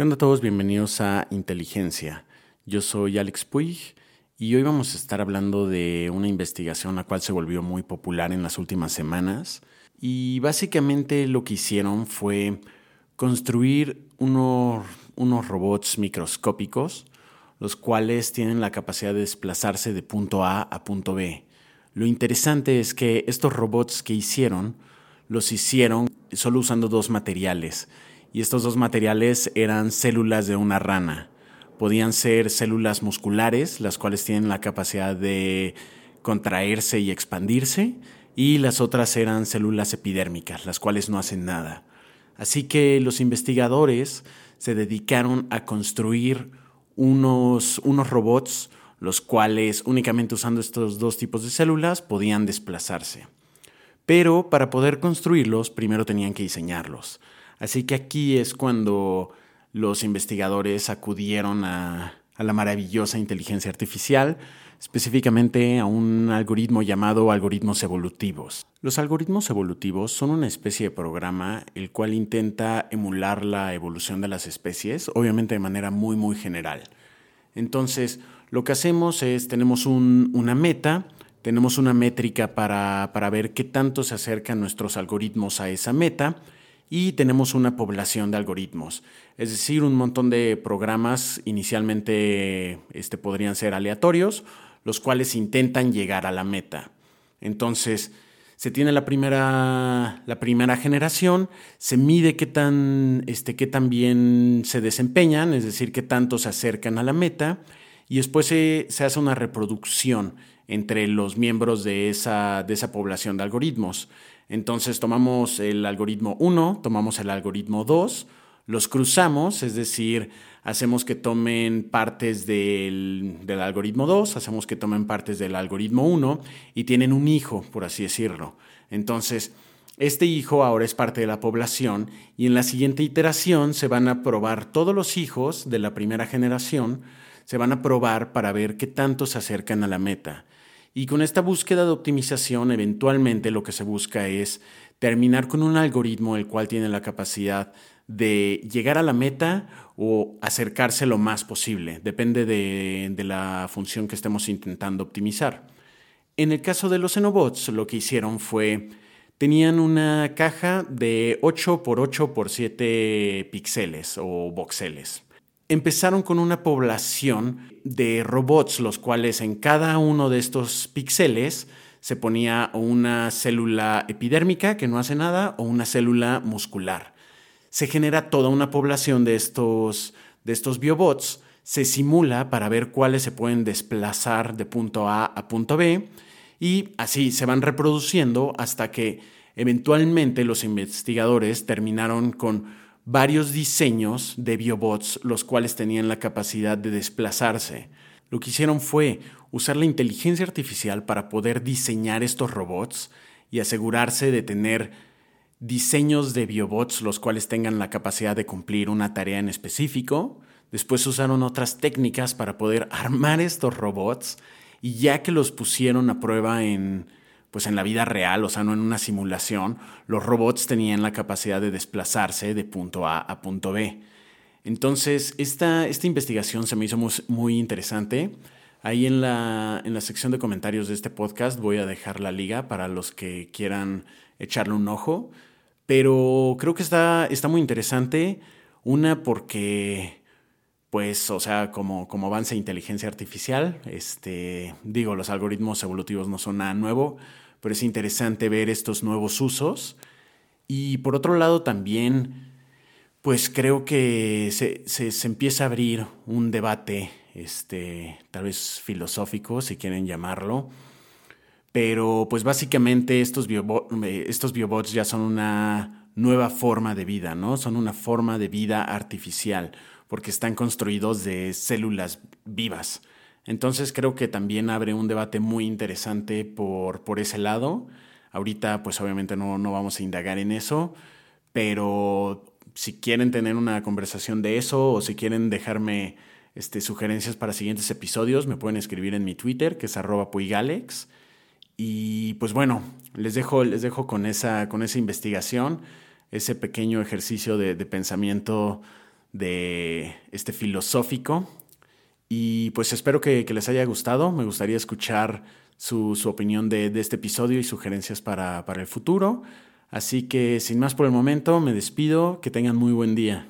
¿Qué onda a todos? Bienvenidos a Inteligencia. Yo soy Alex Puig y hoy vamos a estar hablando de una investigación la cual se volvió muy popular en las últimas semanas y básicamente lo que hicieron fue construir unos, unos robots microscópicos los cuales tienen la capacidad de desplazarse de punto A a punto B. Lo interesante es que estos robots que hicieron los hicieron solo usando dos materiales y estos dos materiales eran células de una rana. Podían ser células musculares, las cuales tienen la capacidad de contraerse y expandirse, y las otras eran células epidérmicas, las cuales no hacen nada. Así que los investigadores se dedicaron a construir unos, unos robots, los cuales únicamente usando estos dos tipos de células podían desplazarse. Pero para poder construirlos, primero tenían que diseñarlos. Así que aquí es cuando los investigadores acudieron a, la maravillosa inteligencia artificial, específicamente a un algoritmo llamado algoritmos evolutivos. Los algoritmos evolutivos son una especie de programa el cual intenta emular la evolución de las especies, obviamente de manera muy muy general. Entonces, lo que hacemos es, tenemos una meta, tenemos una métrica para, para ver qué tanto se acercan nuestros algoritmos a esa meta, y tenemos una población de algoritmos. Es decir, un montón de programas inicialmente este, podrían ser aleatorios, los cuales intentan llegar a la meta. Entonces, se tiene la primera, la primera generación, se mide qué tan, este, qué tan bien se desempeñan, es decir, qué tanto se acercan a la meta, y después se, hace una reproducción entre los miembros de esa, de esa población de algoritmos. Entonces tomamos el algoritmo 1, tomamos el algoritmo 2, los cruzamos, es decir, hacemos que tomen partes del, algoritmo 2, hacemos que tomen partes del algoritmo 1 y tienen un hijo, por así decirlo. Entonces, este hijo ahora es parte de la población y en la siguiente iteración se van a probar todos los hijos de la primera generación, se van a probar para ver qué tanto se acercan a la meta. Y con esta búsqueda de optimización, eventualmente lo que se busca es terminar con un algoritmo el cual tiene la capacidad de llegar a la meta o acercarse lo más posible. Depende de, la función que estemos intentando optimizar. En el caso de los Xenobots, lo que hicieron fue, tenían una caja de 8 por 8 por 7 píxeles o voxeles empezaron con una población de robots, los cuales en cada uno de estos píxeles se ponía una célula epidérmica que no hace nada o una célula muscular. Se genera toda una población de estos, de estos biobots, se simula para ver cuáles se pueden desplazar de punto A a punto B y así se van reproduciendo hasta que eventualmente los investigadores terminaron con varios diseños de biobots, los cuales tenían la capacidad de desplazarse. Lo que hicieron fue usar la inteligencia artificial para poder diseñar estos robots y asegurarse de tener diseños de biobots los cuales tengan la capacidad de cumplir una tarea en específico. Después usaron otras técnicas para poder armar estos robots y ya que los pusieron a prueba en pues en la vida real, o sea, no en una simulación, los robots tenían la capacidad de desplazarse de punto A a punto B. Entonces, esta, esta investigación se me hizo muy, interesante. Ahí en la, en la sección de comentarios de este podcast voy a dejar la liga para los que quieran echarle un ojo. Pero creo que está, está muy interesante. Una porque, pues, o sea, como, como avance inteligencia artificial, este, digo, los algoritmos evolutivos no son nada nuevo, pero es interesante ver estos nuevos usos. Y por otro lado también, pues creo que se, se, empieza a abrir un debate, este, tal vez filosófico, si quieren llamarlo, pero pues básicamente estos, estos biobots ya son una nueva forma de vida, ¿no? Son una forma de vida artificial, porque están construidos de células vivas. Entonces creo que también abre un debate muy interesante por, por ese lado. Ahorita pues obviamente no, no vamos a indagar en eso, pero si quieren tener una conversación de eso o si quieren dejarme este, sugerencias para siguientes episodios, me pueden escribir en mi Twitter, que es arroba puigalex. Y pues bueno, les dejo, les dejo con, esa, con esa investigación, ese pequeño ejercicio de, de pensamiento de este filosófico. Y pues espero que, les haya gustado. Me gustaría escuchar su, opinión de, este episodio y sugerencias para, para el futuro. Así que sin más por el momento, me despido. Que tengan muy buen día.